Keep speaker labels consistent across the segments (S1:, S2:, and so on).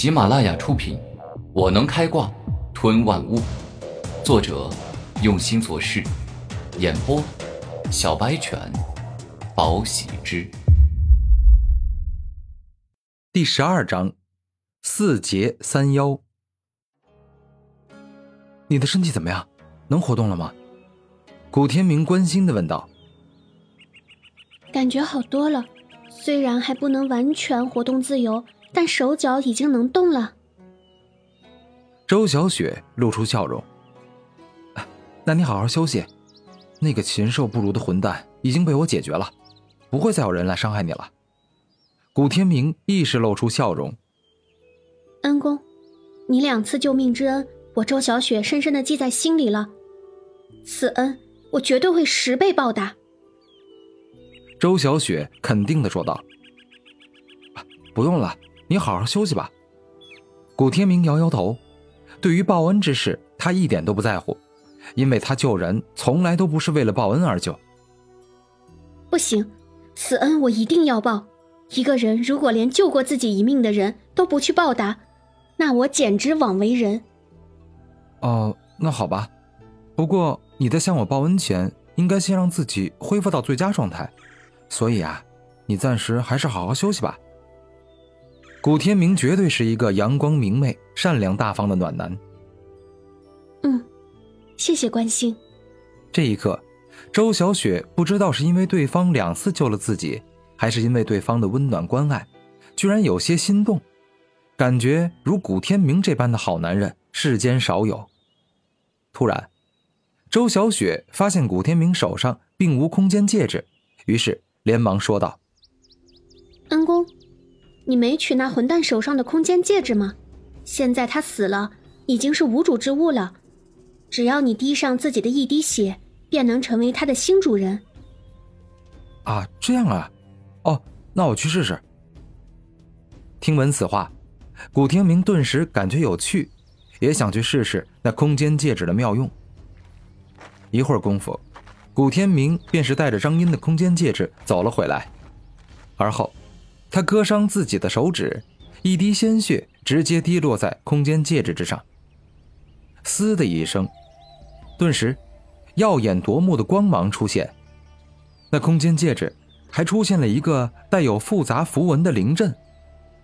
S1: 喜马拉雅出品，《我能开挂吞万物》，作者用心做事，演播小白犬，宝喜之。
S2: 第十二章，四节三妖。你的身体怎么样？能活动了吗？古天明关心的问道。
S3: 感觉好多了，虽然还不能完全活动自由，但手脚已经能动了。
S2: 周小雪露出笑容。那你好好休息，那个禽兽不如的混蛋已经被我解决了，不会再有人来伤害你了。古天明亦是露出笑容。
S3: 恩公，你两次救命之恩，我周小雪深深的记在心里了，此恩我绝对会十倍报答。
S2: 周小雪肯定的说道：“不用了，你好好休息吧。”古天明摇摇头，对于报恩之事，他一点都不在乎，因为他救人从来都不是为了报恩而救。
S3: 不行，此恩我一定要报。一个人如果连救过自己一命的人都不去报答，那我简直枉为人。
S2: 哦，那好吧。不过你在向我报恩前，应该先让自己恢复到最佳状态。所以啊，你暂时还是好好休息吧。古天明绝对是一个阳光明媚、善良大方的暖男。
S3: 嗯，谢谢关心。
S2: 这一刻，周小雪不知道是因为对方两次救了自己，还是因为对方的温暖关爱，居然有些心动，感觉如古天明这般的好男人世间少有。突然，周小雪发现古天明手上并无空间戒指，于是。连忙说道：“
S3: 恩公，你没取那混蛋手上的空间戒指吗？现在他死了，已经是无主之物了。只要你滴上自己的一滴血，便能成为他的新主人。”
S2: 啊，这样啊！哦，那我去试试。听闻此话，古天明顿时感觉有趣，也想去试试那空间戒指的妙用。一会儿功夫。古天明便是带着张英的空间戒指走了回来，而后，他割伤自己的手指，一滴鲜血直接滴落在空间戒指之上。嘶的一声，顿时，耀眼夺目的光芒出现，那空间戒指还出现了一个带有复杂符文的灵阵，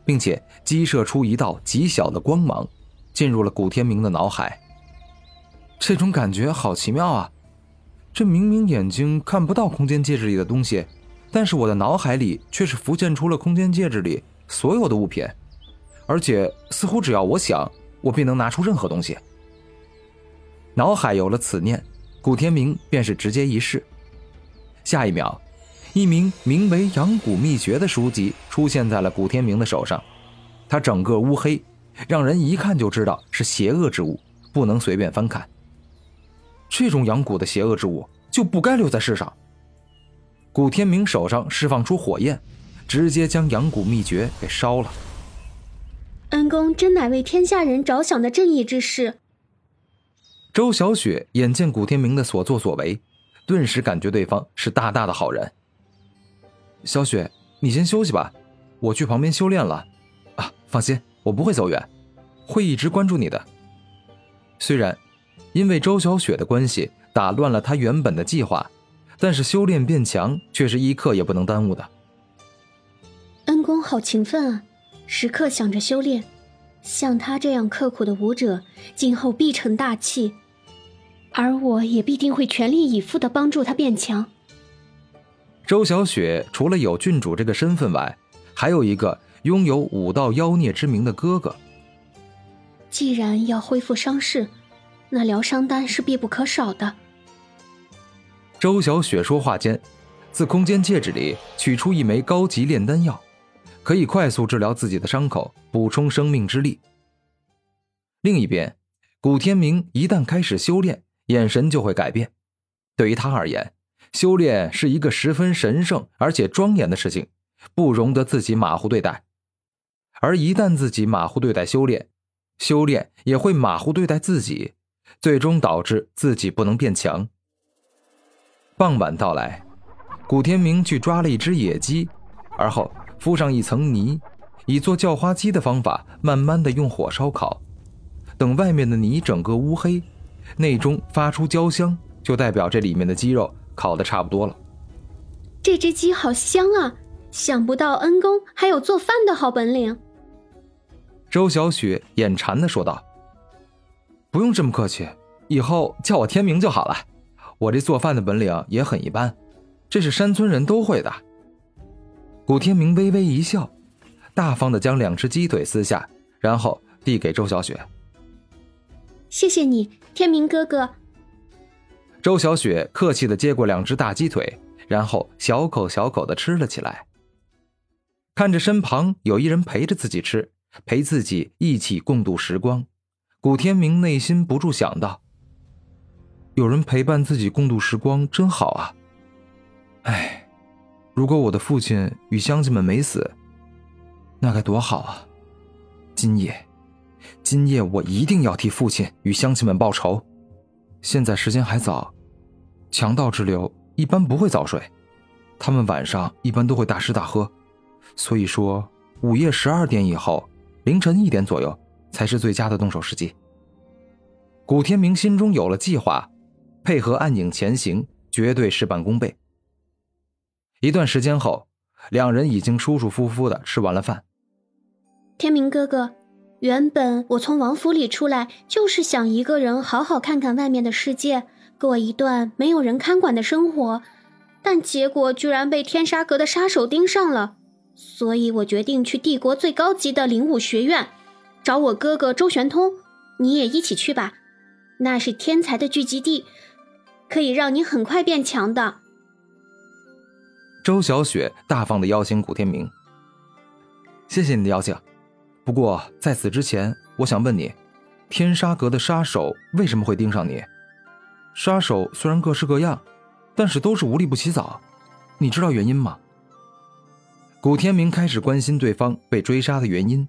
S2: 并且激射出一道极小的光芒，进入了古天明的脑海。这种感觉好奇妙啊！这明明眼睛看不到空间戒指里的东西，但是我的脑海里却是浮现出了空间戒指里所有的物品，而且似乎只要我想，我便能拿出任何东西。脑海有了此念，古天明便是直接一试。下一秒，一名名为《阳谷秘诀》的书籍出现在了古天明的手上，它整个乌黑，让人一看就知道是邪恶之物，不能随便翻看。这种养蛊的邪恶之物就不该留在世上。古天明手上释放出火焰，直接将养蛊秘诀给烧了。
S3: 恩公真乃为天下人着想的正义之士。
S2: 周小雪眼见古天明的所作所为，顿时感觉对方是大大的好人。小雪，你先休息吧，我去旁边修炼了。啊，放心，我不会走远，会一直关注你的。虽然。因为周小雪的关系打乱了他原本的计划，但是修炼变强却是一刻也不能耽误的。
S3: 恩公好勤奋啊，时刻想着修炼。像他这样刻苦的武者，今后必成大器，而我也必定会全力以赴的帮助他变强。
S2: 周小雪除了有郡主这个身份外，还有一个拥有武道妖孽之名的哥哥。
S3: 既然要恢复伤势。那疗伤丹是必不可少的。
S2: 周小雪说话间，自空间戒指里取出一枚高级炼丹药，可以快速治疗自己的伤口，补充生命之力。另一边，古天明一旦开始修炼，眼神就会改变。对于他而言，修炼是一个十分神圣而且庄严的事情，不容得自己马虎对待。而一旦自己马虎对待修炼，修炼也会马虎对待自己。最终导致自己不能变强。傍晚到来，古天明去抓了一只野鸡，而后敷上一层泥，以做叫花鸡的方法，慢慢的用火烧烤。等外面的泥整个乌黑，内中发出焦香，就代表这里面的鸡肉烤的差不多了。
S3: 这只鸡好香啊！想不到恩公还有做饭的好本领。
S2: 周小雪眼馋的说道：“不用这么客气，以后叫我天明就好了。我这做饭的本领也很一般，这是山村人都会的。”古天明微微一笑，大方的将两只鸡腿撕下，然后递给周小雪。
S3: 谢谢你，天明哥哥。
S2: 周小雪客气的接过两只大鸡腿，然后小口小口的吃了起来。看着身旁有一人陪着自己吃，陪自己一起共度时光，古天明内心不住想到：有人陪伴自己共度时光真好啊。哎，如果我的父亲与乡亲们没死，那该多好啊！今夜。今夜我一定要替父亲与乡亲们报仇。现在时间还早，强盗之流一般不会早睡，他们晚上一般都会大吃大喝，所以说午夜十二点以后，凌晨一点左右才是最佳的动手时机。古天明心中有了计划，配合暗影前行，绝对事半功倍。一段时间后，两人已经舒舒服服的吃完了饭。
S3: 天明哥哥。原本我从王府里出来，就是想一个人好好看看外面的世界，过一段没有人看管的生活，但结果居然被天杀阁的杀手盯上了，所以我决定去帝国最高级的灵武学院，找我哥哥周玄通，你也一起去吧，那是天才的聚集地，可以让你很快变强的。
S2: 周小雪大方的邀请古天明，谢谢你的邀请。不过在此之前，我想问你，天杀阁的杀手为什么会盯上你？杀手虽然各式各样，但是都是无利不起早，你知道原因吗？古天明开始关心对方被追杀的原因。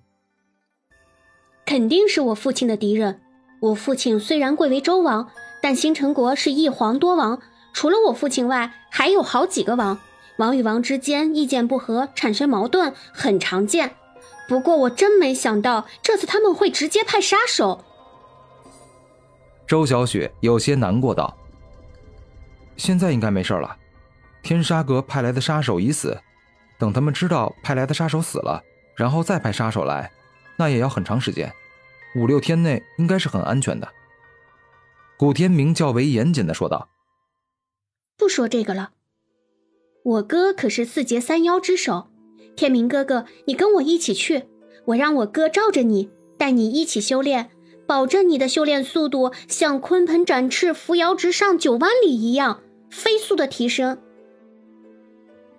S3: 肯定是我父亲的敌人。我父亲虽然贵为周王，但星辰国是一皇多王，除了我父亲外，还有好几个王。王与王之间意见不合，产生矛盾很常见。不过我真没想到，这次他们会直接派杀手。
S2: 周小雪有些难过道：“现在应该没事了，天杀阁派来的杀手已死，等他们知道派来的杀手死了，然后再派杀手来，那也要很长时间，五六天内应该是很安全的。”古天明较为严谨的说道：“
S3: 不说这个了，我哥可是四杰三妖之首。”天明哥哥，你跟我一起去，我让我哥罩着你，带你一起修炼，保证你的修炼速度像鲲鹏展翅、扶摇直上九万里一样飞速的提升。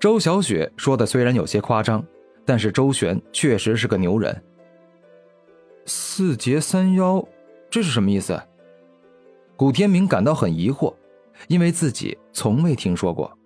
S2: 周小雪说的虽然有些夸张，但是周旋确实是个牛人。四杰三妖，这是什么意思？古天明感到很疑惑，因为自己从未听说过。